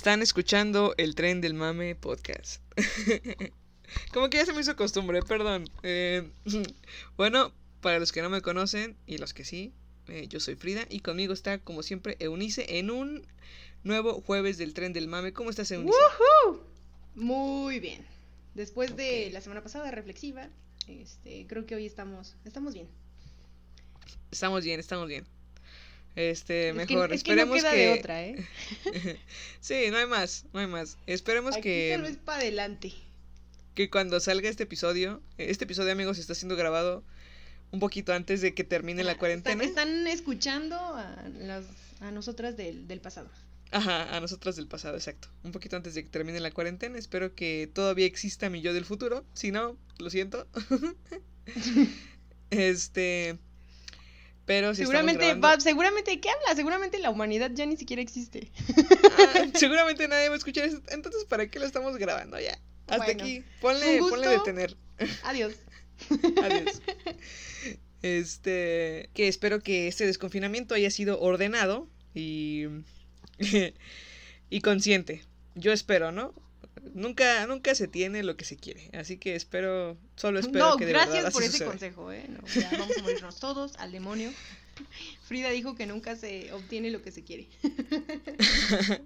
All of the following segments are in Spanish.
Están escuchando el tren del mame podcast. Como que ya se me hizo costumbre, perdón. Eh, bueno, para los que no me conocen y los que sí, eh, yo soy Frida y conmigo está, como siempre, Eunice en un nuevo jueves del tren del mame. ¿Cómo estás, Eunice? Muy bien. Después de la semana pasada reflexiva, este, creo que hoy estamos, estamos bien. Estamos bien, estamos bien. Este, Es mejor. que, es que no Esperemos queda que. de otra, ¿eh? sí, no hay más, no hay más. Esperemos Aquí que. tal vez para adelante. que cuando salga este episodio, este episodio amigos está siendo grabado un poquito antes de que termine la Ah, cuarentena. Están, están escuchando a, las, a nosotras del, del pasado. Ajá, a nosotros del pasado, exacto. Un poquito antes de que termine la cuarentena. Espero que todavía exista mi yo del futuro. Si no, lo siento. este. Pero si seguramente, grabando- va- seguramente, ¿qué habla? Seguramente la humanidad ya ni siquiera existe. Ah, seguramente nadie va a escuchar esto. Entonces, ¿para qué lo estamos grabando ya? Hasta Bueno, aquí. Ponle, ponle detener. Adiós. Adiós. Este, que espero que este desconfinamiento haya sido ordenado y y consciente. Yo espero, ¿no? Nunca nunca se tiene lo que se quiere, así que espero, solo espero no, que de verdad gracias así por ese suceda. consejo, ¿eh? No, ya vamos a morirnos todos al demonio. Frida dijo que nunca se obtiene lo que se quiere.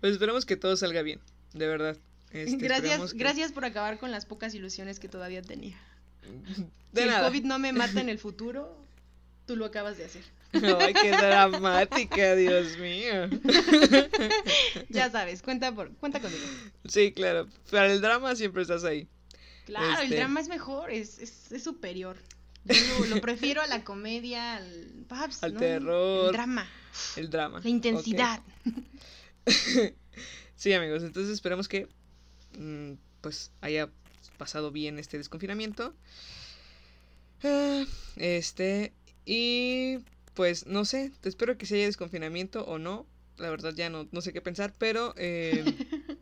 Pues esperemos que todo salga bien, de verdad. Este, gracias, que- gracias por acabar con las pocas ilusiones que todavía tenía. De si nada. el COVID no me mata en el futuro, tú lo acabas de hacer. Ay, qué dramática, Dios mío. Ya sabes, cuenta por, cuenta conmigo. Sí, claro. Para el drama siempre estás ahí. Claro, el Este- drama es mejor, es, es, es superior. Yo lo, lo prefiero a la comedia, al, Al ¿no? terror. El drama, El drama. la intensidad. Sí, amigos, entonces esperamos que mm, pues haya pasado bien este desconfinamiento. Ah, este, y pues no sé, espero que si haya desconfinamiento o no. La verdad ya no, no sé qué pensar, pero eh,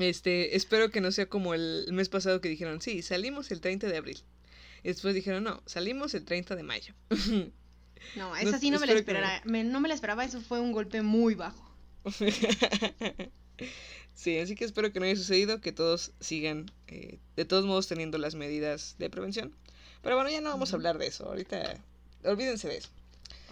este, espero que no sea como el mes pasado que dijeron, sí, salimos el 30 de abril. Y después dijeron, no, salimos el 30 de mayo. No, esa sí no me la que esperaba. me- no me la esperaba, eso fue un golpe muy bajo. sí, así que espero que no haya sucedido, que todos sigan eh, de todos modos teniendo las medidas de prevención. Pero bueno, ya no vamos a hablar de eso, ahorita olvídense de eso.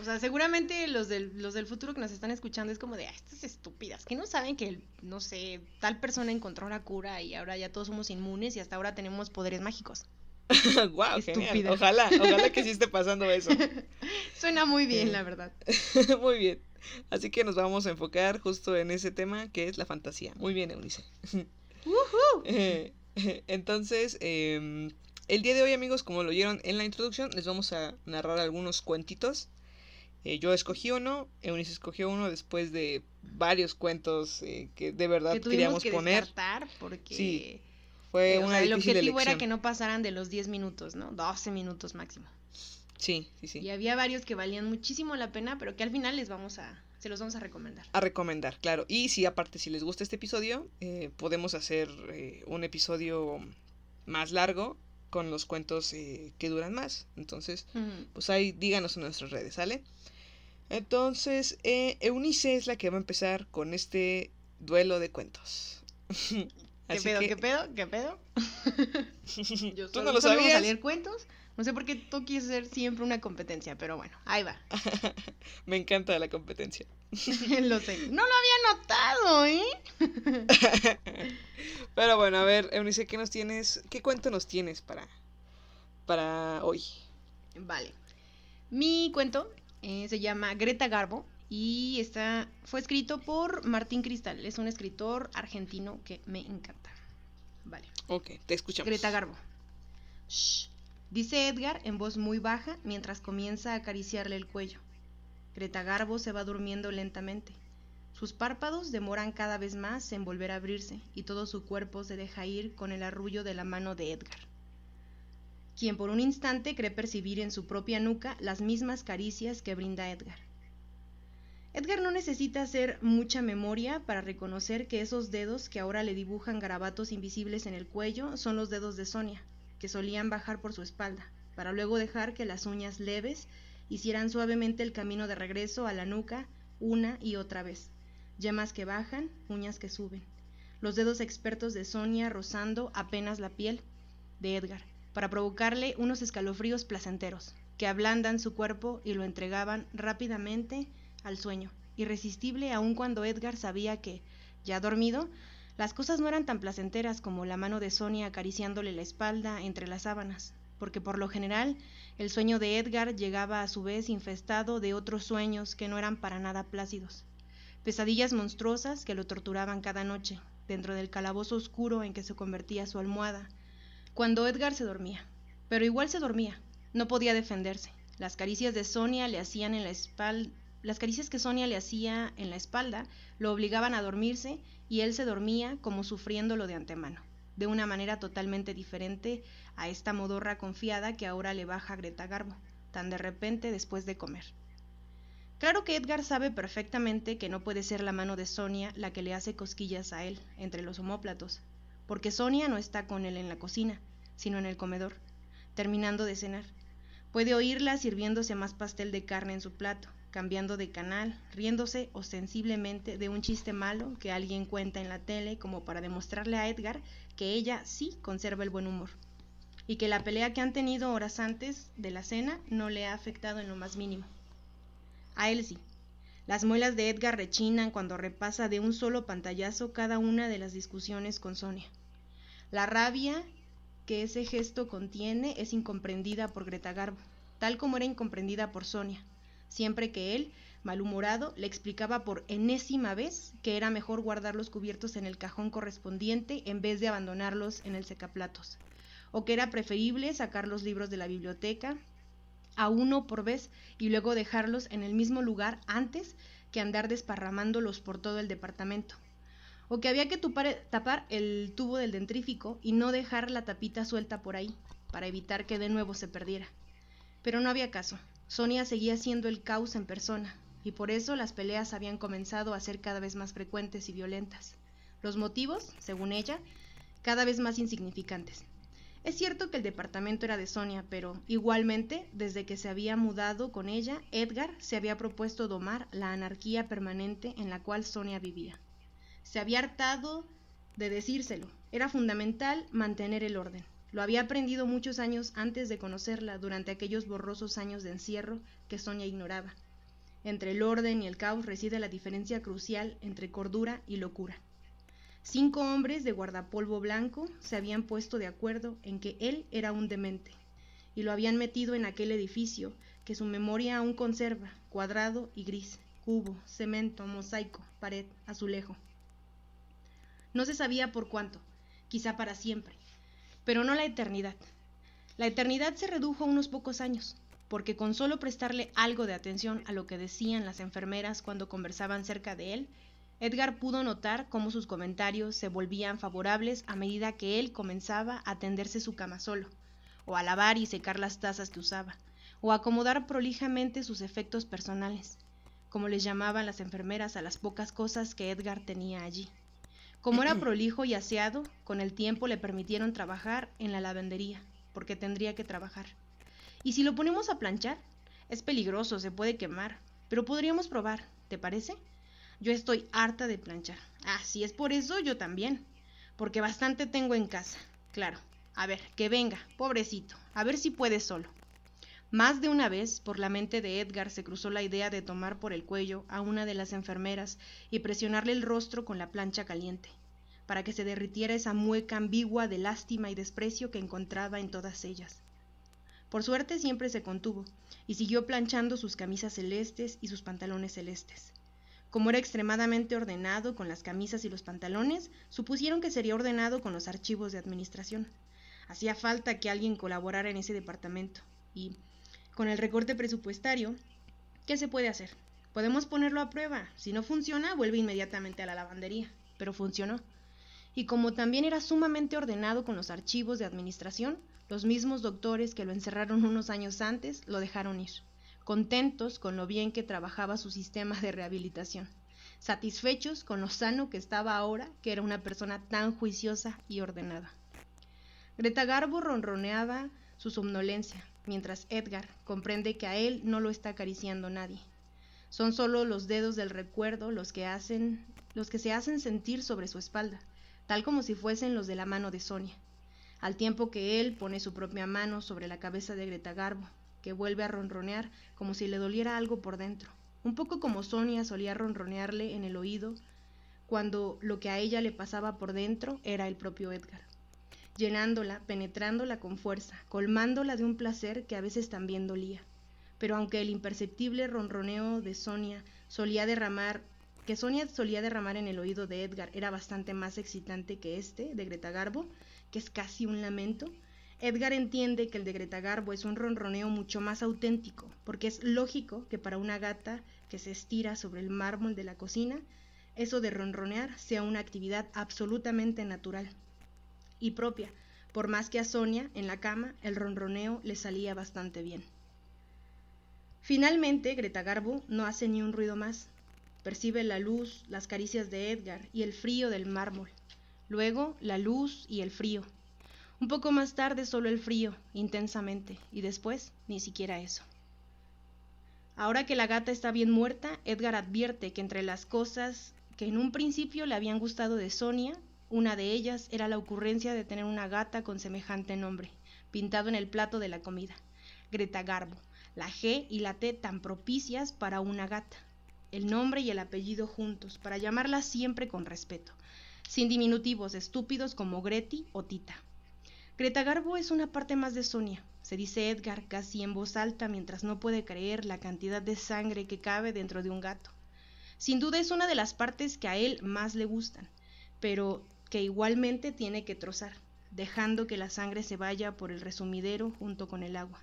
O sea, seguramente los del, los del futuro que nos están escuchando es como de, ah, estas estúpidas, que no saben que, no sé, tal persona encontró la cura y ahora ya todos somos inmunes y hasta ahora tenemos poderes mágicos. wow, genial. Ojalá, ojalá que sí esté pasando eso. Suena muy bien, Eh. la verdad. Muy bien. Así que nos vamos a enfocar justo en ese tema que es la fantasía. Muy bien, Eunice. Eh, Entonces, em, el día de hoy, amigos, como lo oyeron en la introducción, les vamos a narrar algunos cuentitos. Eh, yo escogí uno, Eunice escogió uno después de varios cuentos eh, que de verdad Que queríamos que poner. porque Sí, Fue eh, o una sea, el objetivo era que no pasaran de los 10 minutos, ¿no? 12 minutos máximo. Sí, sí, sí. Y había varios que valían muchísimo la pena, pero que al final les vamos a, se los vamos a recomendar. A recomendar, claro. Y si aparte, si les gusta este episodio, eh, podemos hacer eh, un episodio más largo con los cuentos eh, que duran más. Entonces, pues ahí díganos en nuestras redes, ¿sale? Entonces, eh, Eunice es la que va a empezar con este duelo de cuentos. ¿Qué Así pedo, que- qué pedo, qué pedo? Yo ¿Tú solo- no lo vamos a sabías? leer cuentos. No sé por qué tú quieres hacer siempre una competencia, pero bueno, ahí va. Me encanta la competencia. lo sé. No lo había notado, ¿eh? Pero bueno, a ver, Eunice, ¿qué nos tienes? ¿Qué cuento nos tienes para, para hoy? Vale. Mi cuento eh, se llama Greta Garbo y está, fue escrito por Martín Cristal. Es un escritor argentino que me encanta. Vale. Ok, te escuchamos. Greta Garbo. Shh, dice Edgar en voz muy baja mientras comienza a acariciarle el cuello. Greta Garbo se va durmiendo lentamente. Sus párpados demoran cada vez más en volver a abrirse y todo su cuerpo se deja ir con el arrullo de la mano de Edgar, quien por un instante cree percibir en su propia nuca las mismas caricias que brinda Edgar. Edgar no necesita hacer mucha memoria para reconocer que esos dedos que ahora le dibujan garabatos invisibles en el cuello son los dedos de Sonia, que solían bajar por su espalda, para luego dejar que las uñas leves hicieran suavemente el camino de regreso a la nuca una y otra vez yemas que bajan, uñas que suben. Los dedos expertos de Sonia rozando apenas la piel de Edgar, para provocarle unos escalofríos placenteros, que ablandan su cuerpo y lo entregaban rápidamente al sueño, irresistible aun cuando Edgar sabía que, ya dormido, las cosas no eran tan placenteras como la mano de Sonia acariciándole la espalda entre las sábanas, porque por lo general el sueño de Edgar llegaba a su vez infestado de otros sueños que no eran para nada plácidos. Pesadillas monstruosas que lo torturaban cada noche, dentro del calabozo oscuro en que se convertía su almohada, cuando Edgar se dormía. Pero igual se dormía, no podía defenderse. Las caricias de Sonia le hacían en la espalda, las caricias que Sonia le hacía en la espalda lo obligaban a dormirse y él se dormía como sufriéndolo de antemano, de una manera totalmente diferente a esta modorra confiada que ahora le baja Greta Garbo, tan de repente después de comer. Claro que Edgar sabe perfectamente que no puede ser la mano de Sonia la que le hace cosquillas a él entre los homóplatos, porque Sonia no está con él en la cocina, sino en el comedor, terminando de cenar. Puede oírla sirviéndose más pastel de carne en su plato, cambiando de canal, riéndose ostensiblemente de un chiste malo que alguien cuenta en la tele como para demostrarle a Edgar que ella sí conserva el buen humor, y que la pelea que han tenido horas antes de la cena no le ha afectado en lo más mínimo. A él sí. Las muelas de Edgar rechinan cuando repasa de un solo pantallazo cada una de las discusiones con Sonia. La rabia que ese gesto contiene es incomprendida por Greta Garbo, tal como era incomprendida por Sonia, siempre que él, malhumorado, le explicaba por enésima vez que era mejor guardar los cubiertos en el cajón correspondiente en vez de abandonarlos en el secaplatos, o que era preferible sacar los libros de la biblioteca, a uno por vez y luego dejarlos en el mismo lugar antes que andar desparramándolos por todo el departamento. O que había que tapar el tubo del dentrífico y no dejar la tapita suelta por ahí, para evitar que de nuevo se perdiera. Pero no había caso. Sonia seguía siendo el caos en persona, y por eso las peleas habían comenzado a ser cada vez más frecuentes y violentas. Los motivos, según ella, cada vez más insignificantes. Es cierto que el departamento era de Sonia, pero igualmente, desde que se había mudado con ella, Edgar se había propuesto domar la anarquía permanente en la cual Sonia vivía. Se había hartado de decírselo. Era fundamental mantener el orden. Lo había aprendido muchos años antes de conocerla, durante aquellos borrosos años de encierro que Sonia ignoraba. Entre el orden y el caos reside la diferencia crucial entre cordura y locura. Cinco hombres de guardapolvo blanco se habían puesto de acuerdo en que él era un demente, y lo habían metido en aquel edificio que su memoria aún conserva, cuadrado y gris, cubo, cemento, mosaico, pared, azulejo. No se sabía por cuánto, quizá para siempre, pero no la eternidad. La eternidad se redujo a unos pocos años, porque con solo prestarle algo de atención a lo que decían las enfermeras cuando conversaban cerca de él, Edgar pudo notar cómo sus comentarios se volvían favorables a medida que él comenzaba a tenderse su cama solo, o a lavar y secar las tazas que usaba, o a acomodar prolijamente sus efectos personales, como les llamaban las enfermeras a las pocas cosas que Edgar tenía allí. Como era prolijo y aseado, con el tiempo le permitieron trabajar en la lavandería, porque tendría que trabajar. Y si lo ponemos a planchar, es peligroso, se puede quemar, pero podríamos probar, ¿te parece? Yo estoy harta de planchar. Ah, si es por eso, yo también. Porque bastante tengo en casa. Claro. A ver, que venga, pobrecito. A ver si puede solo. Más de una vez por la mente de Edgar se cruzó la idea de tomar por el cuello a una de las enfermeras y presionarle el rostro con la plancha caliente, para que se derritiera esa mueca ambigua de lástima y desprecio que encontraba en todas ellas. Por suerte siempre se contuvo, y siguió planchando sus camisas celestes y sus pantalones celestes Como era extremadamente ordenado con las camisas y los pantalones, supusieron que sería ordenado con los archivos de administración. Hacía falta que alguien colaborara en ese departamento. Y, con el recorte presupuestario, ¿qué se puede hacer? Podemos ponerlo a prueba. Si no funciona, vuelve inmediatamente a la lavandería. Pero funcionó. Y como también era sumamente ordenado con los archivos de administración, los mismos doctores que lo encerraron unos años antes lo dejaron ir contentos con lo bien que trabajaba su sistema de rehabilitación, satisfechos con lo sano que estaba ahora que era una persona tan juiciosa y ordenada. Greta Garbo ronroneaba su somnolencia, mientras Edgar comprende que a él no lo está acariciando nadie. Son solo los dedos del recuerdo los que hacen los que se hacen sentir sobre su espalda, tal como si fuesen los de la mano de Sonia, al tiempo que él pone su propia mano sobre la cabeza de Greta Garbo, que vuelve a ronronear como si le doliera algo por dentro, un poco como Sonia solía ronronearle en el oído cuando lo que a ella le pasaba por dentro era el propio Edgar, llenándola, penetrándola con fuerza, colmándola de un placer que a veces también dolía. Pero aunque el imperceptible ronroneo de Sonia solía derramar, que Sonia solía derramar en el oído de Edgar era bastante más excitante que este, de Greta Garbo, que es casi un lamento, Edgar entiende que el de Greta Garbo es un ronroneo mucho más auténtico, porque es lógico que para una gata que se estira sobre el mármol de la cocina, eso de ronronear sea una actividad absolutamente natural y propia, por más que a Sonia, en la cama, el ronroneo le salía bastante bien. Finalmente, Greta Garbo no hace ni un ruido más. Percibe la luz, las caricias de Edgar y el frío del mármol. Luego, la luz y el frío, un poco más tarde solo el frío, intensamente, y después ni siquiera eso. Ahora que la gata está bien muerta, Edgar advierte que entre las cosas que en un principio le habían gustado de Sonia, una de ellas era la ocurrencia de tener una gata con semejante nombre, pintado en el plato de la comida. Greta Garbo, la G y la T tan propicias para una gata. El nombre y el apellido juntos, para llamarla siempre con respeto, sin diminutivos estúpidos como Greti o Tita. Greta Garbo es una parte más de Sonia, se dice Edgar casi en voz alta mientras no puede creer la cantidad de sangre que cabe dentro de un gato. Sin duda es una de las partes que a él más le gustan, pero que igualmente tiene que trozar, dejando que la sangre se vaya por el resumidero junto con el agua.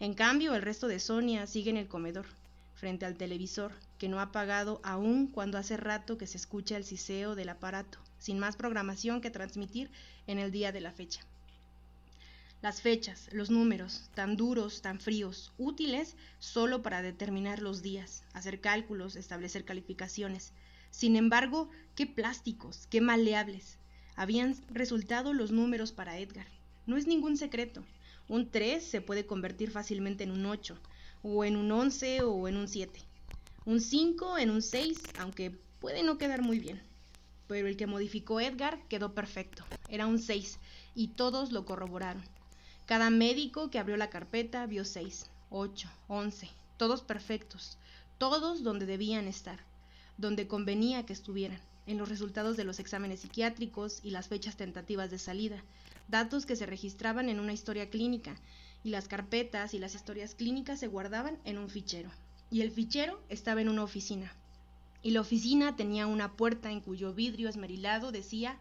En cambio, el resto de Sonia sigue en el comedor, frente al televisor, que no ha apagado aún cuando hace rato que se escucha el siseo del aparato, sin más programación que transmitir en el día de la fecha. Las fechas, los números, tan duros, tan fríos, útiles solo para determinar los días, hacer cálculos, establecer calificaciones. Sin embargo, qué plásticos, qué maleables. Habían resultado los números para Edgar. No es ningún secreto. Un 3 se puede convertir fácilmente en un 8, o en un 11 o en un 7. Un 5 en un 6, aunque puede no quedar muy bien. Pero el que modificó Edgar quedó perfecto. Era un 6, y todos lo corroboraron. Cada médico que abrió la carpeta vio seis, ocho, once, todos perfectos, todos donde debían estar, donde convenía que estuvieran, en los resultados de los exámenes psiquiátricos y las fechas tentativas de salida, datos que se registraban en una historia clínica, y las carpetas y las historias clínicas se guardaban en un fichero, y el fichero estaba en una oficina, y la oficina tenía una puerta en cuyo vidrio esmerilado decía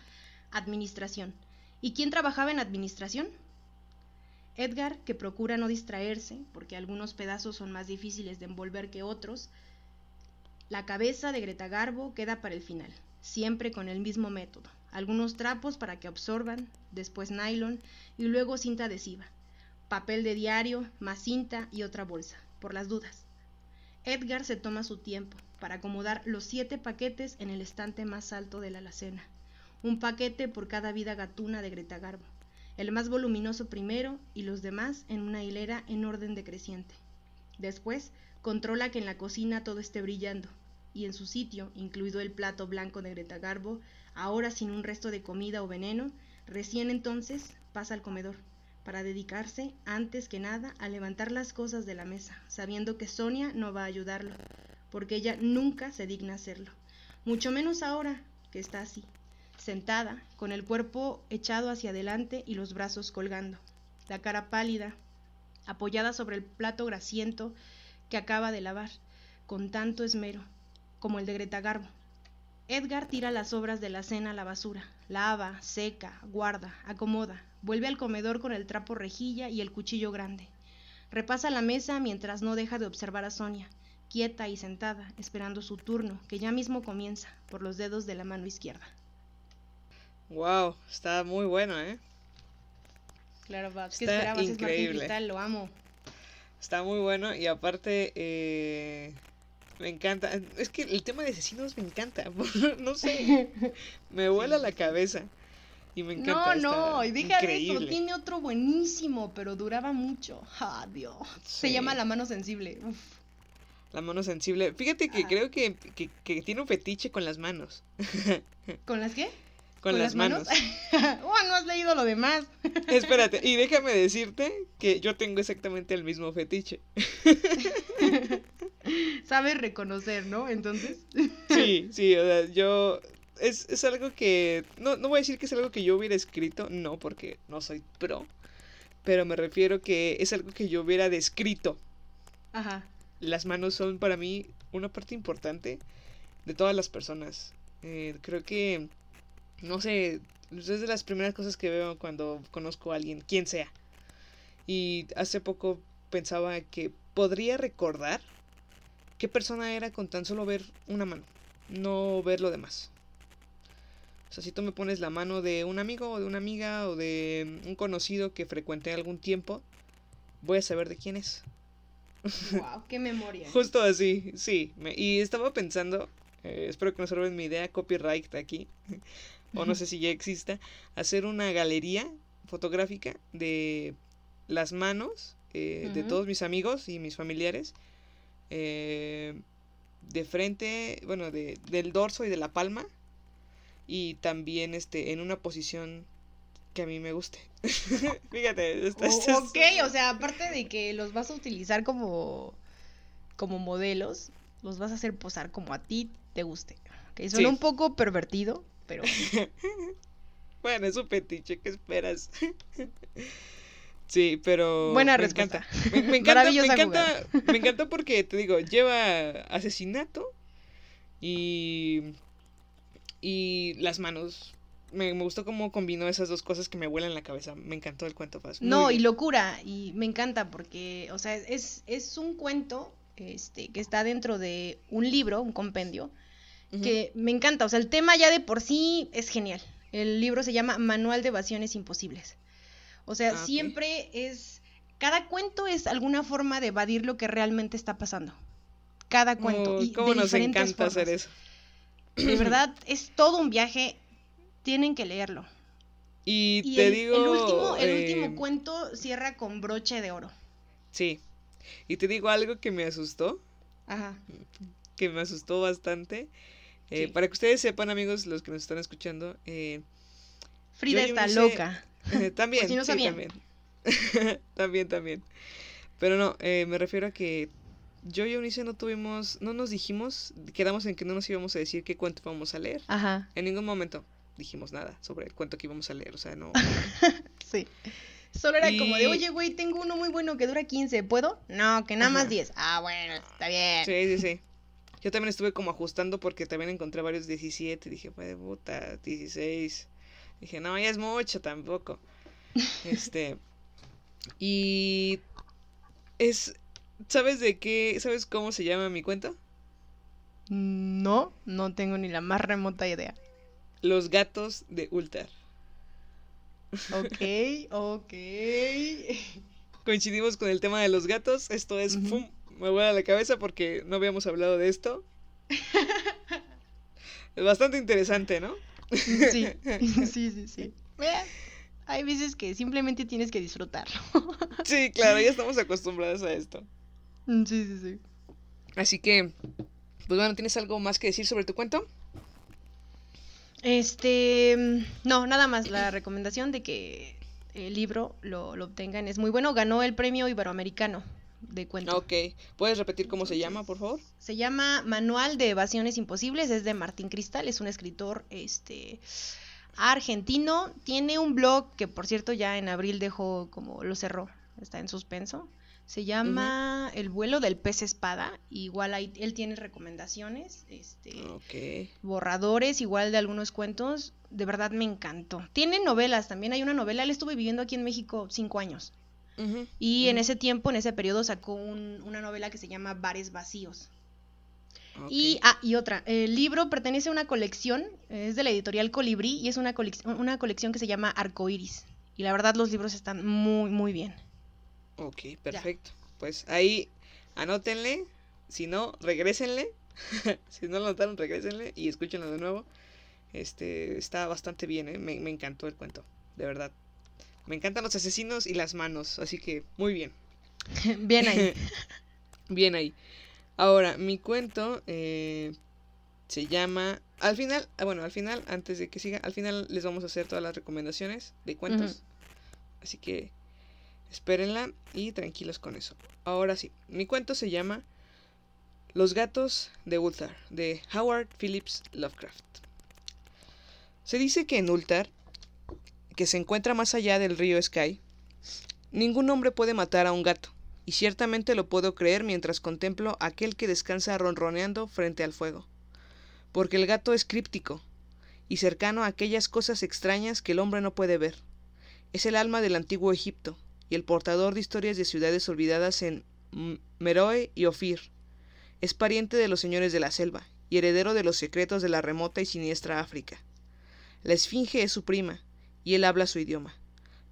Administración. ¿Y quién trabajaba en Administración? Edgar, que procura no distraerse, porque algunos pedazos son más difíciles de envolver que otros, la cabeza de Greta Garbo queda para el final, siempre con el mismo método. Algunos trapos para que absorban, después nylon y luego cinta adhesiva, papel de diario, más cinta y otra bolsa, por las dudas. Edgar se toma su tiempo para acomodar los siete paquetes en el estante más alto de la alacena, un paquete por cada vida gatuna de Greta Garbo el más voluminoso primero y los demás en una hilera en orden decreciente. Después, controla que en la cocina todo esté brillando, y en su sitio, incluido el plato blanco de Greta Garbo, ahora sin un resto de comida o veneno, recién entonces pasa al comedor, para dedicarse, antes que nada, a levantar las cosas de la mesa, sabiendo que Sonia no va a ayudarlo, porque ella nunca se digna hacerlo, mucho menos ahora que está así, sentada, con el cuerpo echado hacia adelante y los brazos colgando, la cara pálida, apoyada sobre el plato grasiento que acaba de lavar, con tanto esmero, como el de Greta Garbo. Edgar tira las sobras de la cena a la basura, lava, seca, guarda, acomoda, vuelve al comedor con el trapo rejilla y el cuchillo grande. Repasa la mesa mientras no deja de observar a Sonia, quieta y sentada, esperando su turno, que ya mismo comienza, por los dedos de la mano izquierda. Wow, está muy bueno, ¿eh? Claro, Babs, ¿qué Está esperabas? Es increíble. Cristal, lo amo. Está muy bueno y aparte eh, me encanta. Es que el tema de asesinos me encanta. no sé, me vuela la cabeza y me encanta. No, no, y deja de eso, increíble. tiene otro buenísimo, pero duraba mucho. Ah, Dios. Se llama La mano sensible. Uf. La mano sensible. Fíjate que Ah. creo que, que, que tiene un fetiche con las manos. ¿Con las qué? Con, las, manos. oh, no has leído lo demás. Espérate, y déjame decirte que yo tengo exactamente el mismo fetiche. Sabes reconocer, ¿no? Entonces. Sí, sí, o sea, yo... Es, es algo que... No, no voy a decir que es algo que yo hubiera escrito, no, porque no soy pro. Pero me refiero que es algo que yo hubiera descrito. Ajá. Las manos son para mí una parte importante de todas las personas. Eh, creo que... No sé, es de las primeras cosas que veo cuando conozco a alguien, quien sea. Y hace poco pensaba que podría recordar qué persona era con tan solo ver una mano, no ver lo demás. O sea, si tú me pones la mano de un amigo o de una amiga o de un conocido que frecuenté algún tiempo, voy a saber de quién es. Wow, qué memoria. Justo así, sí. me- y estaba pensando, eh, espero que no se roben mi idea, copyright aquí, o no sé si ya exista, hacer una galería fotográfica de las manos eh, de todos mis amigos y mis familiares, eh, de frente, bueno, de, del dorso y de la palma, y también este, en una posición que a mí me guste. Fíjate, esta- O- esta es- ok, o sea, aparte de que los vas a utilizar como, como modelos, los vas a hacer posar como a ti te guste. Ok, suena Sí. un poco pervertido, pero Bueno, es un petiche, ¿qué esperas? sí, pero. Buena me respuesta. encanta. Me, me encanta, me encanta, me encanta porque te digo, lleva asesinato y. Y las manos. Me, me gustó cómo combinó esas dos cosas que me vuelan la cabeza. Me encantó el cuento Faz. No, y locura, y me encanta porque, o sea, es, es un cuento este, que está dentro de un libro, un compendio, Que me encanta, o sea, el tema ya de por sí es genial. El libro se llama Manual de Evasiones Imposibles. O sea, Ah, siempre es, cada cuento es alguna forma de evadir lo que realmente está pasando. Cada cuento. Oh, y cómo de nos diferentes encanta hacer formas. eso. De verdad, es todo un viaje. Tienen que leerlo. Y, Y te el, digo. el último, el eh, último cuento cierra con broche de oro. Sí. Y te digo algo que me asustó. Ajá. que me asustó bastante. Eh, Sí. Para que ustedes sepan, amigos, los que nos están escuchando, eh, Frida está loca. eh, también, si no sí, también. también, también. Pero no, eh, me refiero a que yo y Eunice no tuvimos, no nos dijimos, quedamos en que no nos íbamos a decir qué cuento íbamos a leer. Ajá. En ningún momento dijimos nada sobre el cuento que íbamos a leer, o sea, no. Sí. Solo era como de, oye, güey, tengo uno muy bueno que dura 15, ¿puedo? No, que nada más Ajá. 10. Ah, bueno, está bien. Sí, sí, sí. Yo también estuve como ajustando porque también encontré varios 17. Dije, pues puta, 16. Dije, no, ya es mucho tampoco. Este. Y. Es. ¿Sabes de qué? ¿Sabes cómo se llama mi cuento? No, no tengo ni la más remota idea. Los gatos de Ultar. Ok, ok. Coincidimos con el tema de los gatos. Esto es. ¡pum! Me vuela la cabeza porque no habíamos hablado de esto. Es bastante interesante, ¿no? Sí, sí, sí, sí. Mira, hay veces que simplemente tienes que disfrutarlo. Sí, claro, ya estamos acostumbrados a esto. Sí, sí, sí. Así que, pues bueno, ¿tienes algo más que decir sobre tu cuento? Este, mm, no, nada más la recomendación de que el libro lo, lo obtengan es muy bueno. Ganó el premio iberoamericano de cuento. Ok, ¿puedes repetir cómo se llama, por favor? Se llama Manual de Evasiones Imposibles, es de Martín Cristal, es un escritor este argentino. Tiene un blog que por cierto ya en abril dejó como lo cerró, está en suspenso. Se llama El vuelo del pez espada. Igual ahí, él tiene recomendaciones, este, borradores, igual de algunos cuentos. De verdad me encantó. Tiene novelas, también hay una novela. Él estuve viviendo aquí en México cinco años. Y en ese tiempo, en ese periodo, sacó un- una novela que se llama Bares Vacíos. Y, ah, y otra, el libro pertenece a una colección, es de la editorial Colibrí y es una, colec- una colección que se llama Arcoiris. Y la verdad los libros están muy, muy bien. Ok, perfecto. Pues ahí anótenle. Si no, regrésenle. si no lo notaron, regrésenle y escúchenlo de nuevo. Este está bastante bien, ¿eh? me, me encantó el cuento, de verdad. Me encantan los asesinos y las manos, así que muy bien. bien ahí. Bien ahí. Ahora, mi cuento eh, se llama. Al final, ah, bueno, al final, antes de que siga, al final les vamos a hacer todas las recomendaciones de cuentos. Así que espérenla y tranquilos con eso. Ahora sí, mi cuento se llama Los gatos de Ulthar, de Howard Phillips Lovecraft. Se dice que en Ulthar, que se encuentra más allá del río Sky, ningún hombre puede matar a un gato, y ciertamente lo puedo creer mientras contemplo aquel que descansa ronroneando frente al fuego. Porque el gato es críptico, y cercano a aquellas cosas extrañas que el hombre no puede ver. Es el alma del antiguo Egipto, y el portador de historias de ciudades olvidadas en Meroe y Ofir. Es pariente de los señores de la selva, y heredero de los secretos de la remota y siniestra África. La esfinge es su prima, y él habla su idioma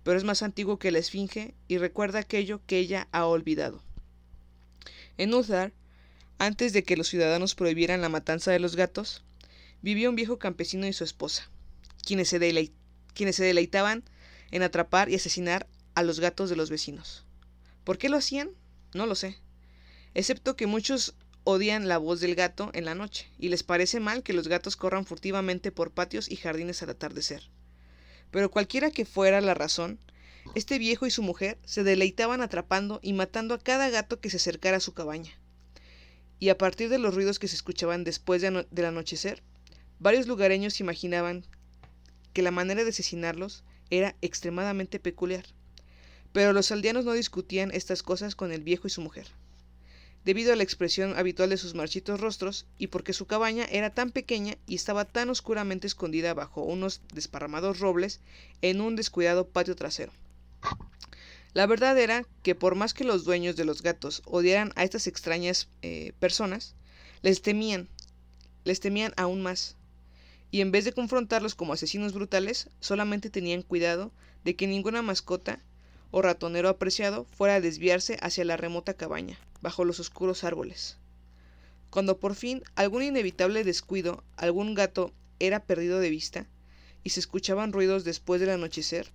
pero es más antiguo que la esfinge y recuerda aquello que ella ha olvidado. En Uthar, antes de que los ciudadanos prohibieran la matanza de los gatos, vivía un viejo campesino y su esposa, quienes se, delei- quienes se deleitaban en atrapar y asesinar a los gatos de los vecinos. ¿Por qué lo hacían? No lo sé. Excepto que muchos odian la voz del gato en la noche y les parece mal que los gatos corran furtivamente por patios y jardines al atardecer. Pero cualquiera que fuera la razón, este viejo y su mujer se deleitaban atrapando y matando a cada gato que se acercara a su cabaña. Y a partir de los ruidos que se escuchaban después de del anochecer, varios lugareños imaginaban que la manera de asesinarlos era extremadamente peculiar. Pero los aldeanos no discutían estas cosas con el viejo y su mujer debido a la expresión habitual de sus marchitos rostros y porque su cabaña era tan pequeña y estaba tan oscuramente escondida bajo unos desparramados robles en un descuidado patio trasero. La verdad era que por más que los dueños de los gatos odiaran a estas extrañas eh, personas, les temían, les temían aún más, y en vez de confrontarlos como asesinos brutales, solamente tenían cuidado de que ninguna mascota o ratonero apreciado fuera a desviarse hacia la remota cabaña, bajo los oscuros árboles. Cuando por fin algún inevitable descuido, algún gato era perdido de vista, y se escuchaban ruidos después del anochecer,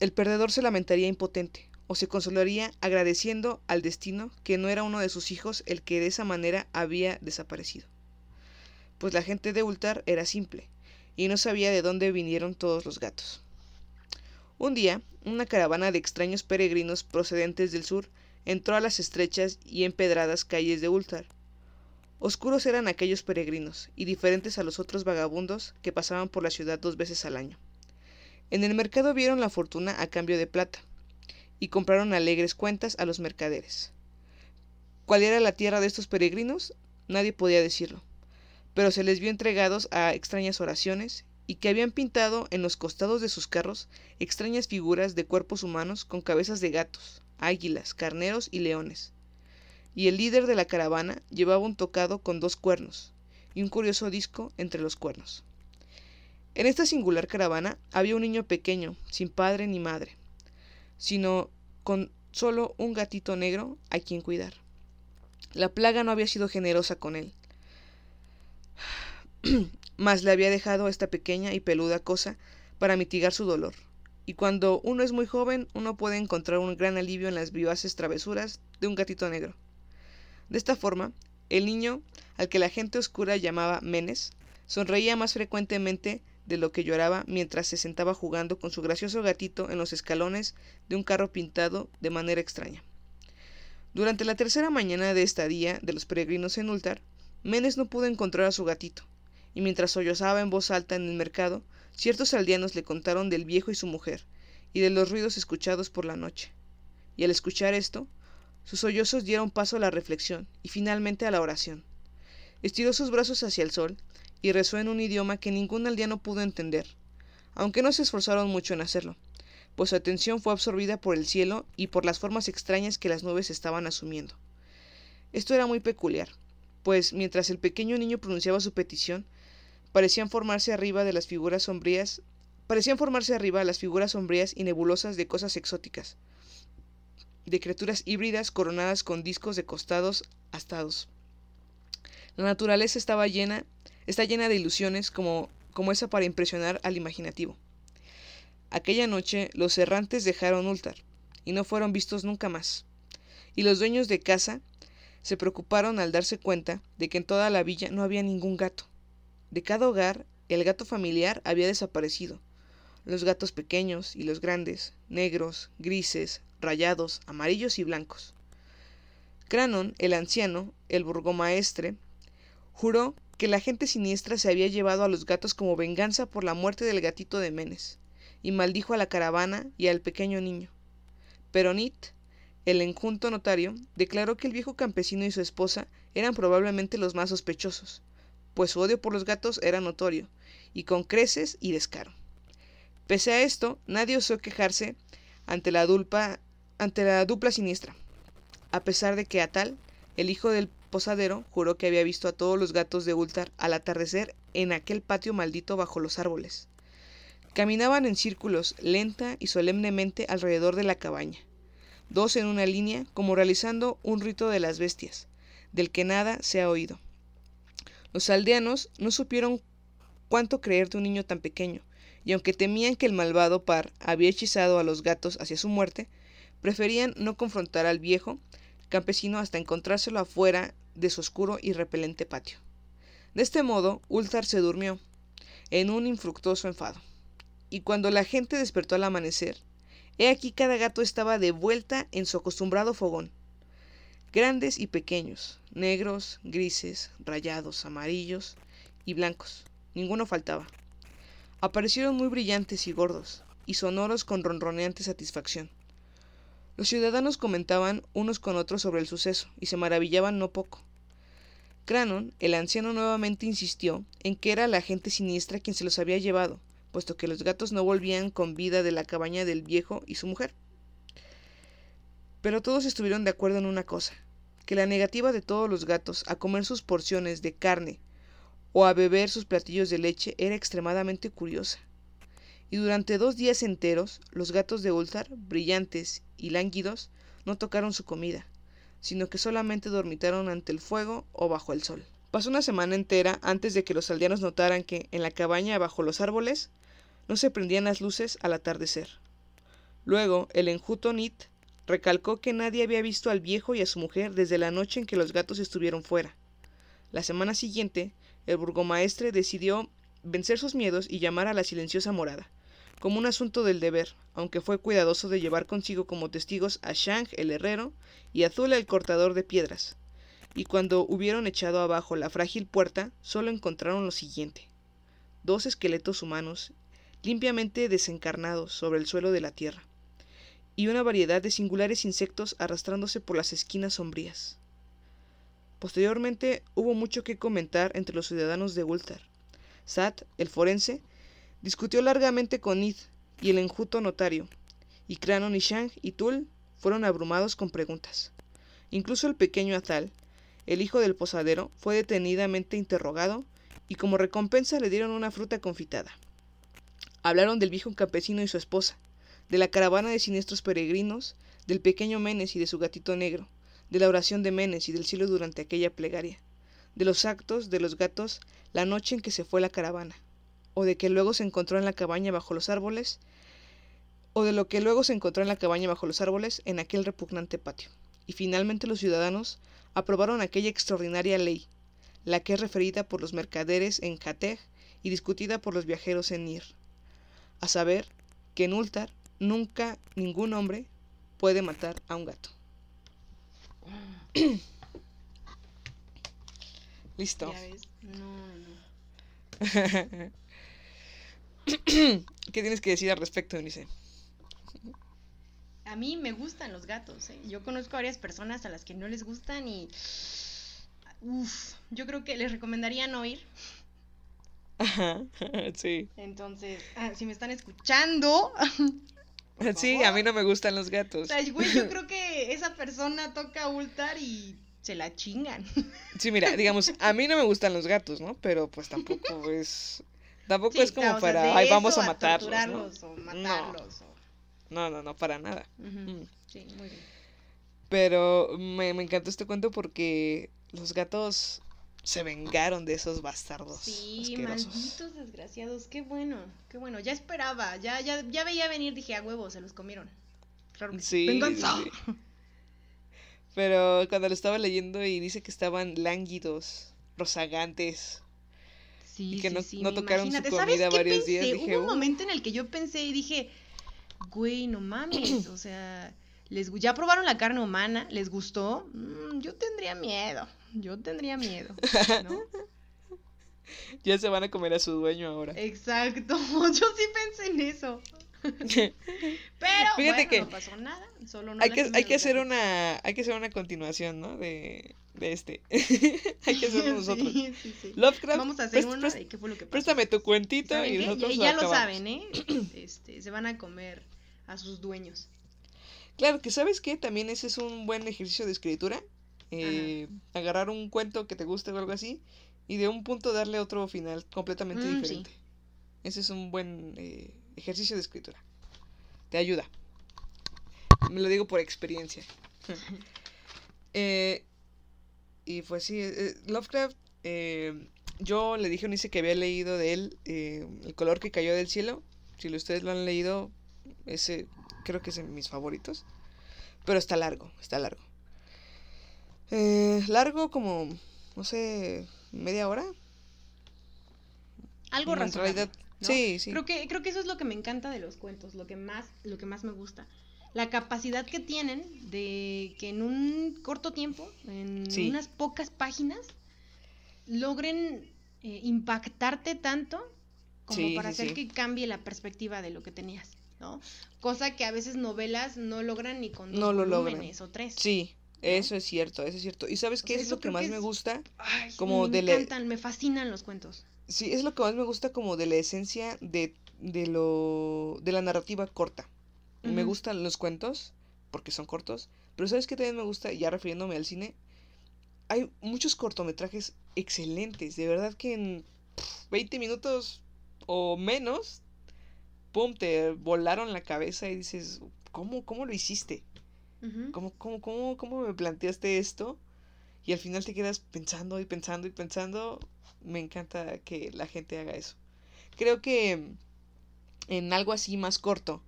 el perdedor se lamentaría impotente, o se consolaría agradeciendo al destino que no era uno de sus hijos el que de esa manera había desaparecido. Pues la gente de Ultar era simple, y no sabía de dónde vinieron todos los gatos. Un día, una caravana de extraños peregrinos procedentes del sur entró a las estrechas y empedradas calles de Ultar. Oscuros eran aquellos peregrinos, y diferentes a los otros vagabundos que pasaban por la ciudad dos veces al año. En el mercado vieron la fortuna a cambio de plata, y compraron alegres cuentas a los mercaderes. ¿Cuál era la tierra de estos peregrinos? Nadie podía decirlo, pero se les vio entregados a extrañas oraciones y que habían pintado en los costados de sus carros extrañas figuras de cuerpos humanos con cabezas de gatos, águilas, carneros y leones. Y el líder de la caravana llevaba un tocado con dos cuernos y un curioso disco entre los cuernos. En esta singular caravana había un niño pequeño, sin padre ni madre, sino con solo un gatito negro a quien cuidar. La plaga no había sido generosa con él, mas le había dejado esta pequeña y peluda cosa para mitigar su dolor. Y cuando uno es muy joven, uno puede encontrar un gran alivio en las vivaces travesuras de un gatito negro. De esta forma, el niño, al que la gente oscura llamaba Menes, sonreía más frecuentemente de lo que lloraba mientras se sentaba jugando con su gracioso gatito en los escalones de un carro pintado de manera extraña. Durante la tercera mañana de estadía de los peregrinos en Ultar, Menes no pudo encontrar a su gatito, y mientras sollozaba en voz alta en el mercado, ciertos aldeanos le contaron del viejo y su mujer, y de los ruidos escuchados por la noche. y al escuchar esto, sus sollozos dieron paso a la reflexión y finalmente a la oración. Estiró sus brazos hacia el sol y rezó en un idioma que ningún aldeano pudo entender, aunque no se esforzaron mucho en hacerlo, pues su atención fue absorbida por el cielo y por las formas extrañas que las nubes estaban asumiendo. Esto era muy peculiar, pues mientras el pequeño niño pronunciaba su petición, parecían formarse arriba de las figuras sombrías, parecían formarse arriba las figuras sombrías y nebulosas de cosas exóticas, de criaturas híbridas coronadas con discos de costados astados. La naturaleza estaba llena, está llena de ilusiones como, como esa para impresionar al imaginativo. Aquella noche los errantes dejaron Ultar y no fueron vistos nunca más. Y los dueños de casa se preocuparon al darse cuenta de que en toda la villa no había ningún gato. De cada hogar el gato familiar había desaparecido. Los gatos pequeños y los grandes, negros, grises, rayados, amarillos y blancos. Cranon, el anciano, el burgomaestre, juró que la gente siniestra se había llevado a los gatos como venganza por la muerte del gatito de Menes, y maldijo a la caravana y al pequeño niño. Pero Nit, el enjunto notario, declaró que el viejo campesino y su esposa eran probablemente los más sospechosos, pues su odio por los gatos era notorio, y con creces y descaro. Pese a esto, nadie osó quejarse ante la, dulpa, ante la dupla siniestra, a pesar de que Atal, el hijo del posadero, juró que había visto a todos los gatos de Ultar al atardecer en aquel patio maldito bajo los árboles. Caminaban en círculos, lenta y solemnemente alrededor de la cabaña, dos en una línea, como realizando un rito de las bestias, del que nada se ha oído. Los aldeanos no supieron cuánto creer de un niño tan pequeño, y aunque temían que el malvado par había hechizado a los gatos hacia su muerte, preferían no confrontar al viejo campesino hasta encontrárselo afuera de su oscuro y repelente patio. De este modo, Ultar se durmió, en un infructuoso enfado. Y cuando la gente despertó al amanecer, he aquí cada gato estaba de vuelta en su acostumbrado fogón. Grandes y pequeños, negros, grises, rayados, amarillos y blancos, ninguno faltaba. Aparecieron muy brillantes y gordos, y sonoros con ronroneante satisfacción. Los ciudadanos comentaban unos con otros sobre el suceso, y se maravillaban no poco. Cranon, el anciano, nuevamente insistió en que era la gente siniestra quien se los había llevado, puesto que los gatos no volvían con vida de la cabaña del viejo y su mujer. Pero todos estuvieron de acuerdo en una cosa, que la negativa de todos los gatos a comer sus porciones de carne o a beber sus platillos de leche era extremadamente curiosa. Y durante dos días enteros los gatos de Ultar, brillantes y lánguidos, no tocaron su comida, sino que solamente dormitaron ante el fuego o bajo el sol. Pasó una semana entera antes de que los aldeanos notaran que, en la cabaña bajo los árboles, no se prendían las luces al atardecer. Luego, el enjuto Nit recalcó que nadie había visto al viejo y a su mujer desde la noche en que los gatos estuvieron fuera. La semana siguiente, el burgomaestre decidió vencer sus miedos y llamar a la silenciosa morada, como un asunto del deber, aunque fue cuidadoso de llevar consigo como testigos a Shang el herrero y a Zula el cortador de piedras. Y cuando hubieron echado abajo la frágil puerta, solo encontraron lo siguiente: dos esqueletos humanos limpiamente desencarnados sobre el suelo de la tierra, y una variedad de singulares insectos arrastrándose por las esquinas sombrías. Posteriormente hubo mucho que comentar entre los ciudadanos de Ultar. Sat, el forense, Discutió largamente con Nid y el enjuto notario, y Cranon y Shang y Tul fueron abrumados con preguntas. Incluso el pequeño Azal, el hijo del posadero, fue detenidamente interrogado y como recompensa le dieron una fruta confitada. Hablaron del viejo campesino y su esposa, de la caravana de siniestros peregrinos, del pequeño Menes y de su gatito negro, de la oración de Menes y del cielo durante aquella plegaria, de los actos de los gatos la noche en que se fue la caravana, o de que luego se encontró en la cabaña bajo los árboles, o de lo que luego se encontró en la cabaña bajo los árboles en aquel repugnante patio. Y finalmente los ciudadanos aprobaron aquella extraordinaria ley, la que es referida por los mercaderes en Jateg y discutida por los viajeros en Nir, a saber que en Ultar nunca ningún hombre puede matar a un gato. Listo. Ya ves. No, no. ¿Qué tienes que decir al respecto, Eunice? a mí me gustan los gatos. ¿eh? Yo conozco a varias personas a las que no les gustan y. Uf, yo creo que les recomendaría no ir. Ajá, sí. Entonces, ah, si me están escuchando. Por Sí, favor. a mí no me gustan los gatos. O sea, güey, yo creo que esa persona toca ultar y se la chingan. Sí, mira, digamos, a mí no me gustan los gatos, ¿no? Pero pues tampoco es... Tampoco Sí, es como sea, para, ay, vamos a matarlos, torturarlos ¿no? o matarlos. o- No, no, no, para nada. Mm. Sí, muy bien. Pero me, me encantó este cuento porque los gatos se vengaron de esos bastardos Sí, asquerosos. malditos desgraciados, qué bueno, qué bueno. Ya esperaba, ya, ya, ya veía venir, dije, a huevo, se los comieron. Sí, Venganza. sí. Pero cuando lo estaba leyendo y dice que estaban lánguidos, rozagantes. Sí, Y que sí, no- sí, no tocaron su imagínate. ¿Sabes comida qué varios pensé? días, dije, Hubo un "Uh". momento en el que yo pensé y dije, güey, no mames, o sea, les, ya probaron la carne humana, les gustó, Mm, yo tendría miedo, yo tendría miedo, ¿no? Ya se van a comer a su dueño ahora. Exacto, yo sí pensé en eso. Pero Fíjate bueno, que no pasó nada, solo no hay que, hay que hacer una hay que hacer una continuación, ¿no? De, de este. hay que hacerlo nosotros. Sí, sí, sí. Lovecraft, Vamos a hacer prest- una de qué fue lo que pasó. préstame tu cuentito ¿Saben y nosotros Ya, lo ya lo acabamos. saben, ¿eh? Este, se van a comer a sus dueños. Claro, que sabes que también ese es un buen ejercicio de escritura. eh, agarrar un cuento que te guste o algo así y de un punto darle otro final completamente Mm, sí. diferente. Ese es un buen eh, ejercicio de escritura. Te ayuda. Me lo digo por experiencia. Eh, y pues sí, eh, Lovecraft, eh, yo le dije a Unice que había leído de él eh, El color que cayó del cielo. Si ustedes lo han leído, ese creo que es de mis favoritos. Pero está largo, está largo. Eh, largo como, no sé, media hora. Algo razonable. sí, sí. Creo que, creo que eso es lo que me encanta de los cuentos, lo que más, lo que más me gusta. La capacidad que tienen de que en un corto tiempo, en Sí. unas pocas páginas, logren eh, impactarte tanto como Sí, para sí, hacer que cambie la perspectiva de lo que tenías, ¿no? Cosa que a veces novelas no logran ni con dos No lo logran. volúmenes o tres. Sí, eso es cierto, eso es cierto. ¿Y sabes qué es lo que más que me gusta? Ay, Como me de encantan, me fascinan los cuentos. Sí, es lo que más me gusta como de la esencia de, de lo de la narrativa corta. Me gustan los cuentos porque son cortos, pero sabes qué también me gusta, ya refiriéndome al cine, hay muchos cortometrajes excelentes, de verdad que en pf, 20 minutos o menos, pum, te volaron la cabeza y dices, ¿cómo, cómo lo hiciste? ¿Cómo, cómo, cómo, cómo me planteaste esto? Y al final te quedas pensando y pensando y pensando. Me encanta que la gente haga eso. Creo que en algo así más corto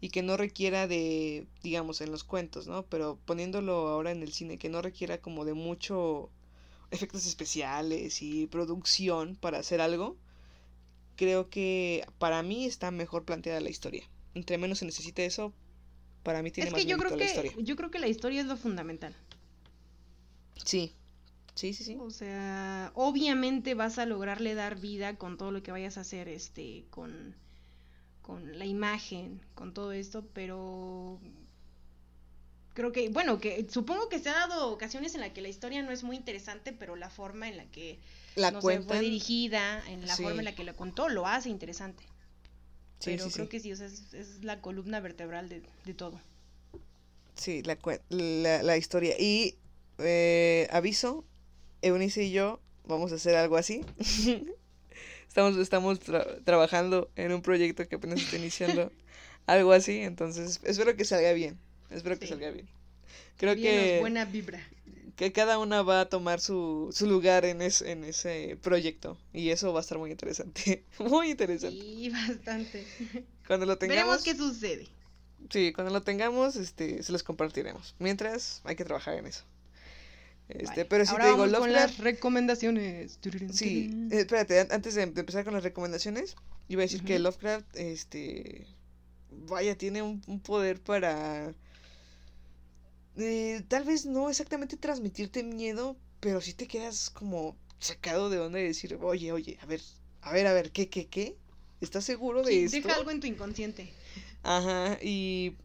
y que no requiera de, digamos, en los cuentos, ¿no? Pero poniéndolo ahora en el cine, que no requiera como de mucho efectos especiales y producción para hacer algo, creo que para mí está mejor planteada la historia. Entre menos se necesite eso, para mí tiene Es más que yo creo la que, historia. yo creo que la historia es lo fundamental. Sí, sí, sí, sí. O sea, obviamente vas a lograrle dar vida con todo lo que vayas a hacer, este, con, con la imagen, con todo esto, pero creo que, bueno, que supongo que se ha dado ocasiones en las que la historia no es muy interesante, pero la forma en la que La no sé, fue dirigida, en la Sí. forma en la que la contó, lo hace interesante. Sí, pero sí, creo que sí, o sea, es, es la columna vertebral de, de todo. Sí, la, la, la historia. Y eh, aviso, Eunice y yo vamos a hacer algo así. estamos estamos tra- trabajando en un proyecto que apenas está iniciando. algo así, entonces espero que salga bien. Espero que salga bien. Creo que, buena vibra. que cada una va a tomar su, su lugar en, es, en ese proyecto. Y eso va a estar muy interesante. muy interesante. Sí, bastante. Cuando lo tengamos... Veremos qué sucede. Sí, cuando lo tengamos, este, se los compartiremos. Mientras, hay que trabajar en eso. Este, Vale, pero si ahora te digo, vamos con las recomendaciones. Sí, eh, espérate, an- antes de, empezar con las recomendaciones, iba a decir que. Lovecraft, este, vaya, tiene un, un poder para, eh, tal vez no exactamente transmitirte miedo, pero sí te quedas como sacado de onda y decir, oye, oye, a ver, a ver, a ver, ¿qué, qué, qué? ¿Estás seguro de Sí, esto? deja algo en tu inconsciente. Ajá, y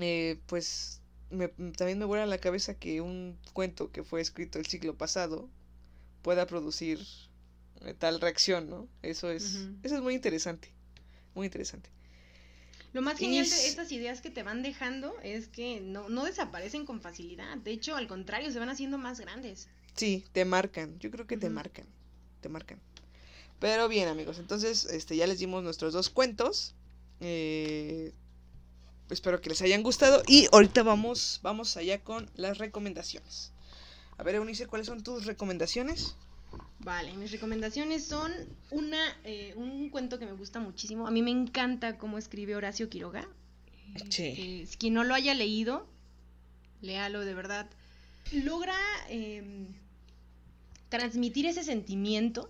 eh, pues me- también me vuela a la cabeza que un cuento que fue escrito el siglo pasado pueda producir eh, tal reacción, ¿no? Eso es, eso es muy interesante, muy interesante. Lo más genial es- de estas ideas que te van dejando es que no, no desaparecen con facilidad. De hecho, al contrario, se van haciendo más grandes. Sí, te marcan, yo creo que te marcan, te marcan. Pero bien, amigos, entonces este, ya les dimos nuestros dos cuentos. eh, espero que les hayan gustado y ahorita vamos, vamos allá con las recomendaciones. A ver, Eunice, ¿cuáles son tus recomendaciones? Vale, mis recomendaciones son una, eh, un cuento que me gusta muchísimo. A mí me encanta cómo escribe Horacio Quiroga. Sí. Eh, si quien no lo haya leído, léalo de verdad. Logra em, transmitir ese sentimiento,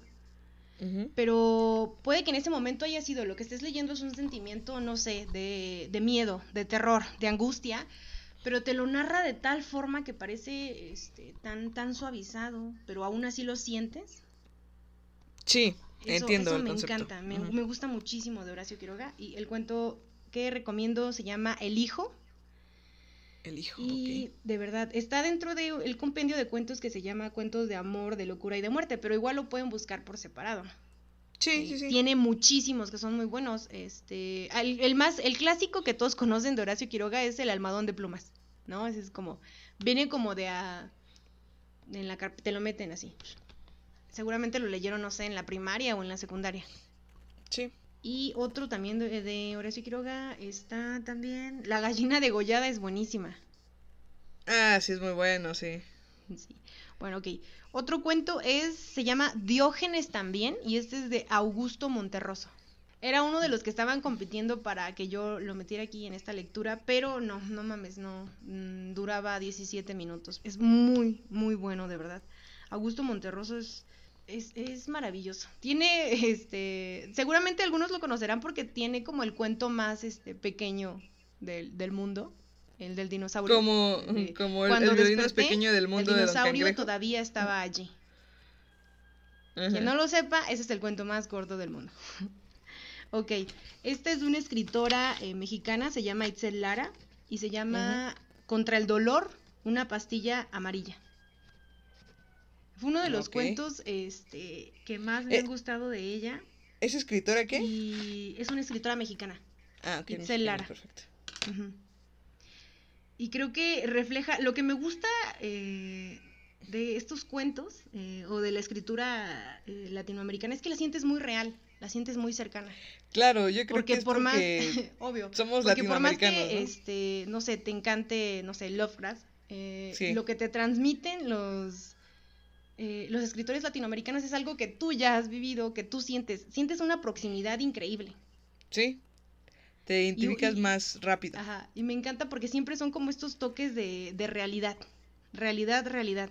pero puede que en ese momento haya sido lo que estés leyendo es un sentimiento, no sé, de, de miedo, de terror, de angustia, pero te lo narra de tal forma que parece este, tan, tan suavizado, pero aún así lo sientes. Sí, Eso, entiendo eso el me concepto. encanta, me, me gusta muchísimo de Horacio Quiroga y el cuento que recomiendo se llama El Hijo El hijo, y ok. de verdad está dentro del compendio de cuentos que se llama Cuentos de Amor, de Locura y de Muerte, pero igual lo pueden buscar por separado. Sí, Eh, sí, sí. Tiene muchísimos que son muy buenos. Este, el, el más, el clásico que todos conocen de Horacio Quiroga es el almadón de plumas, ¿no? Ese es como, viene como de a, en la carpeta, te lo meten así. Seguramente lo leyeron, no sé, en la primaria o en la secundaria. Sí. Y otro también de, de Horacio Quiroga está también, La gallina degollada es buenísima. Ah, sí, es muy bueno, sí. Sí. Bueno, ok. Otro cuento es, se llama Diógenes también, y este es de Augusto Monterroso. Era uno de los que estaban compitiendo para que yo lo metiera aquí en esta lectura, pero no, no mames, no. mm, duraba 17 minutos. Es muy, muy bueno, de verdad. Augusto Monterroso es, es, es maravilloso. Tiene, este, seguramente algunos lo conocerán porque tiene como el cuento más, este, pequeño del, del mundo, el del dinosaurio. Como, de- como el, cuando el más pequeño del mundo el dinosaurio todavía estaba allí. Ajá. Quien no lo sepa, ese es el cuento más corto del mundo. ok, esta es de una escritora eh, mexicana, se llama Itzel Lara, y se llama Contra el dolor, una pastilla amarilla. Fue uno de los cuentos este, que más me Eh, han gustado de ella. ¿Es escritora qué? Y es una escritora mexicana. Ah, ok. Itzel Lara. Perfecto. Y creo que refleja lo que me gusta eh, de estos cuentos eh, o de la escritura eh, latinoamericana es que la sientes muy real, la sientes muy cercana. Claro, yo creo Porque que es por más, porque obvio, somos porque por más latinoamericanos, que, ¿no? este, no sé, te encante, no sé, Lovecraft, eh, Sí. lo que te transmiten los eh, los escritores latinoamericanos es algo que tú ya has vivido, que tú sientes, sientes una proximidad increíble. Sí. Te identificas y- más rápido. Ajá, y me encanta porque siempre son como estos toques de, de realidad. Realidad, realidad.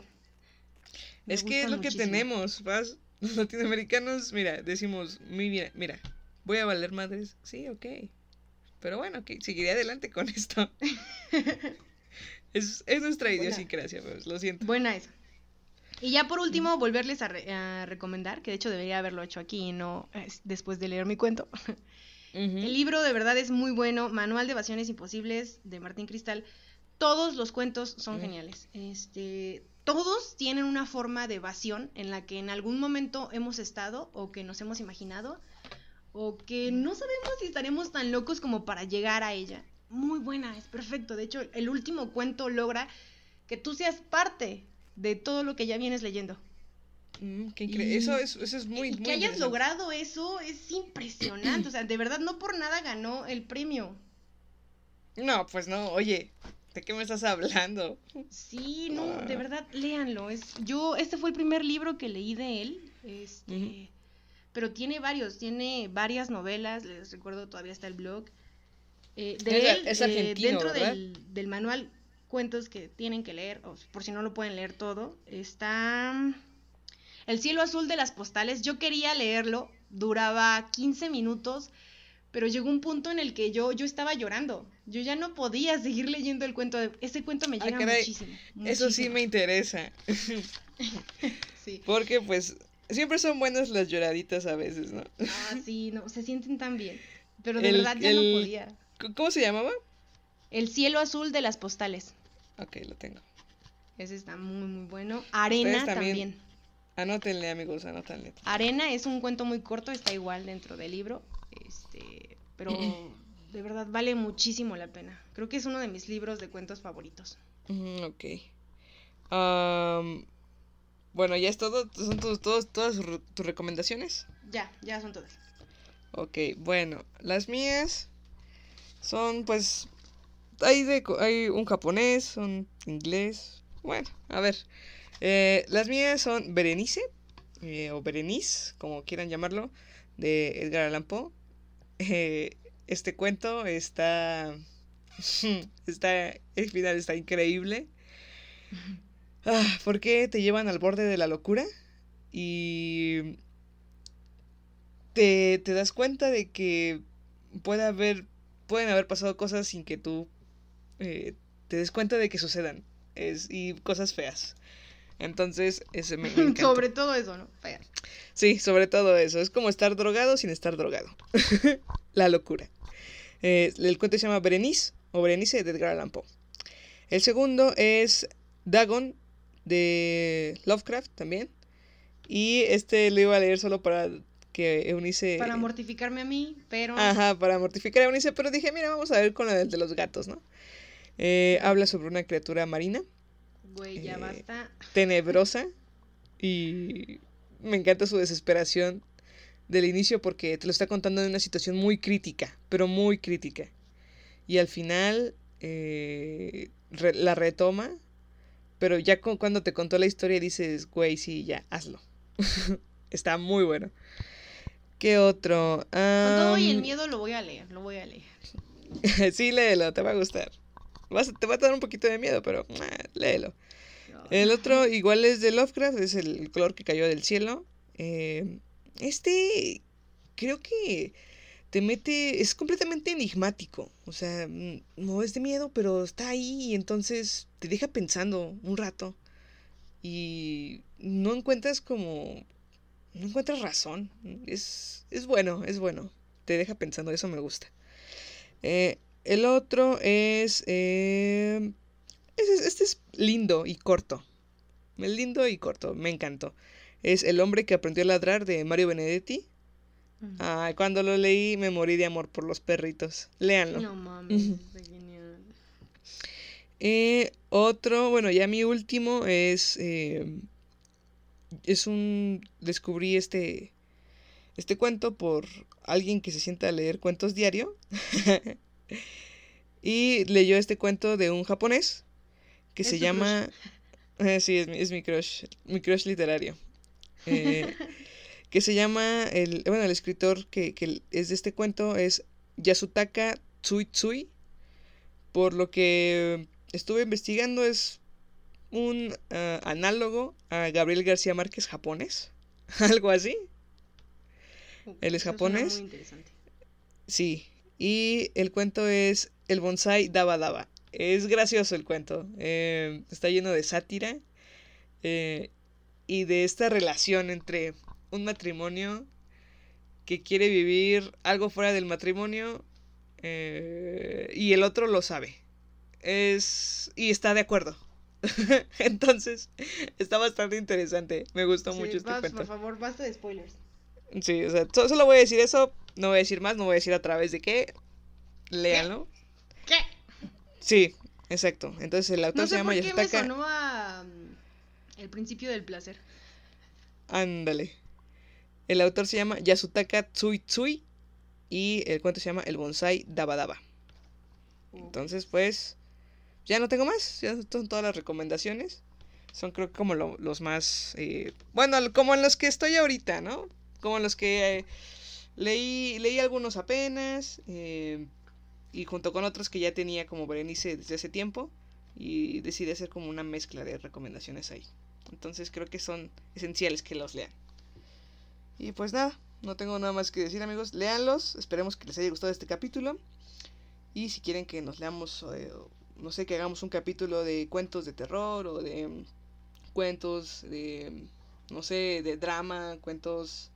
Me es que es lo que tenemos, ¿vas? Los latinoamericanos, mira, decimos, "Mi- mira, mira, voy a valer madres. Sí, ok. Pero bueno, ok, seguiré adelante con esto. es, es nuestra idiosincrasia, pues, lo siento. Buena esa. Y ya por último, volverles a, re- a recomendar, que de hecho debería haberlo hecho aquí y no eh, después de leer mi cuento. El libro de verdad es muy bueno, Manual de Evasiones Imposibles de Martín Cristal. Todos los cuentos son geniales. Este, todos tienen una forma de evasión en la que en algún momento hemos estado o que nos hemos imaginado o que no sabemos si estaremos tan locos como para llegar a ella. Muy buena, es perfecto. De hecho, el último cuento logra que tú seas parte de todo lo que ya vienes leyendo. Mm, qué incre- Y- eso, es, eso es muy, y muy que hayas logrado eso es impresionante. O sea, de verdad, no por nada ganó el premio. No, pues no, oye, ¿de qué me estás hablando? Sí, no, Ah. de verdad, léanlo. Es, yo, este fue el primer libro que leí de él. Este, pero tiene varios, tiene varias novelas, les recuerdo todavía está el blog. Eh, de Es él, es eh, argentino, dentro del manual cuentos que tienen que leer, o por si no lo pueden leer todo, está mm, El cielo azul de las postales. Yo quería leerlo, duraba 15 minutos, pero llegó un punto en el que yo, yo estaba llorando. Yo ya no podía seguir leyendo el cuento. de- Ese cuento me Ah, llega caray, muchísimo, Eso sí me interesa. Sí. Porque pues siempre son buenas las lloraditas a veces, ¿no? Ah, sí, no, se sienten tan bien. Pero de El- verdad ya el- no podía. ¿Cómo se llamaba? El cielo azul de las postales. Ok, lo tengo. Ese está muy, muy bueno. Arena también. también. Anótenle, amigos, anótenle. Arena es un cuento muy corto, está igual dentro del libro. Este, pero de verdad vale muchísimo la pena. Creo que es uno de mis libros de cuentos favoritos. Mm, ok. Am, bueno, ya es todo. ¿Son tus- todos- todas tus recomendaciones? Ya, ya son todas. Ok, bueno, las mías son pues hay un japonés, un inglés. Bueno, a ver. eh, las mías son Berenice eh, o Berenice, como quieran llamarlo, de Edgar Allan Poe. Eh, este cuento está está el final está increíble. Ah, porque te llevan al borde de la locura y te, te das cuenta de que puede haber, pueden haber pasado cosas sin que tú eh, te des cuenta de que sucedan. Es, y cosas feas. Entonces, ese me, me. Sobre todo eso, ¿no? Fea. Sí, sobre todo eso. Es como estar drogado sin estar drogado. La locura. Eh, el cuento se llama Berenice o Berenice de Edgar Allan Poe. El segundo es Dagon de Lovecraft también. Y este lo iba a leer solo para que Eunice... Para mortificarme a mí, pero Ajá, para mortificar a Eunice, pero dije, mira, vamos a ver con el de los gatos, ¿no? Eh, habla sobre una criatura marina, güey, ya eh, basta. tenebrosa, y me encanta su desesperación del inicio porque te lo está contando en una situación muy crítica, pero muy crítica. Y al final eh, re- la retoma, pero ya cu- cuando te contó la historia dices, güey, sí, ya, hazlo. Está muy bueno. ¿Qué otro? Con todo y el miedo lo voy a leer, lo voy a leer. sí, léelo, te va a gustar. Vas, te va a dar un poquito de miedo, pero ah, léelo. El otro igual es de Lovecraft, es el color que cayó del cielo. Eh, este creo que te mete, es completamente enigmático. O sea, mm, no es de miedo, pero está ahí y entonces te deja pensando un rato. Y no encuentras como... No encuentras razón. Es, es bueno, es bueno. Te deja pensando, eso me gusta. Eh, el otro es... eh, este, este es lindo y corto. Es lindo y corto, me encantó. Es El hombre que aprendió a ladrar de Mario Benedetti. Ay, cuando lo leí me morí de amor por los perritos. Léanlo. No mames, Ujú. está genial. Eh, otro, bueno, ya mi último es. eh, es un. Descubrí este. Este cuento por alguien que se sienta a leer cuentos diario. y leyó este cuento de un japonés que ¿Es se llama. Eh, sí, es mi, es mi crush. Mi crush literario. Eh, que se llama. El, bueno, el escritor que, que es de este cuento es Yasutaka Tsuitsui. Por lo que estuve investigando, es un ah, análogo a Gabriel García Márquez japonés. Algo así. ¿Él es Eso japonés? Muy interesante. Sí. Y el cuento es El bonsai daba daba. Es gracioso el cuento. eh, está lleno de sátira. eh, y de esta relación entre un matrimonio que quiere vivir algo fuera del matrimonio eh, y el otro lo sabe. Es. y está de acuerdo. Entonces, está bastante interesante. Me gustó Sí, mucho este vas, cuento. Por favor, basta de spoilers. Sí, o sea, so- solo voy a decir eso, no voy a decir más, no voy a decir a través de qué. Léanlo. ¿Qué? Sí, exacto. Entonces el autor No se llama por qué me Yasutaka. sonó a mm, El principio del placer. Ándale. El autor se llama Yasutaka Tsui Tsui y el cuento se llama El bonsai Daba Daba. Entonces, pues, ya no tengo más. Ya son todas las recomendaciones. Son creo que como lo- los más... eh, bueno, como en los que estoy ahorita, ¿no? Como en los que eh, leí, leí algunos apenas. eh, y junto con otros que ya tenía como Berenice desde hace tiempo. Y decidí hacer como una mezcla de recomendaciones ahí. Entonces creo que son esenciales que los lean. Y pues nada, no tengo nada más que decir amigos. Leanlos. Esperemos que les haya gustado este capítulo. Y si quieren que nos leamos, eh, no sé, que hagamos un capítulo de cuentos de terror o de mm, cuentos de, mm, no sé, de drama, cuentos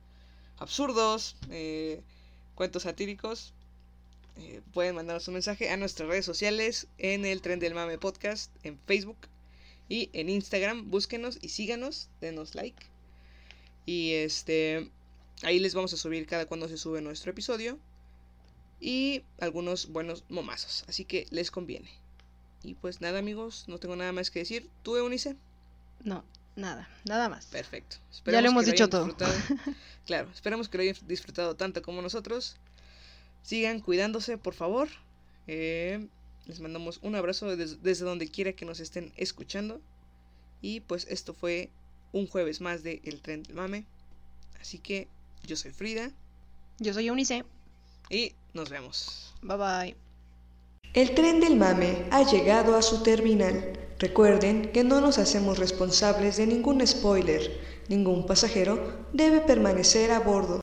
absurdos, eh, cuentos satíricos, eh, pueden mandarnos un mensaje a nuestras redes sociales en el Tren del Mame Podcast, en Facebook y en Instagram. Búsquenos y síganos, denos like. Y este, ahí les vamos a subir cada cuando se sube nuestro episodio. Y algunos buenos momazos. Así que les conviene. Y pues nada amigos, no tengo nada más que decir. ¿Tú, Eunice? No, nada, nada más. Perfecto. Ya lo hemos que dicho todo. disfrutado. claro, esperamos que lo hayan disfrutado tanto como nosotros. Sigan cuidándose, por favor. Eh, les mandamos un abrazo des- desde donde quiera que nos estén escuchando. Y pues esto fue un jueves más de El Tren del Mame. Así que yo soy Frida Yo soy Eunice. y nos vemos. Bye bye. El tren del mame ha llegado a su terminal. Recuerden que no nos hacemos responsables de ningún spoiler. Ningún pasajero debe permanecer a bordo.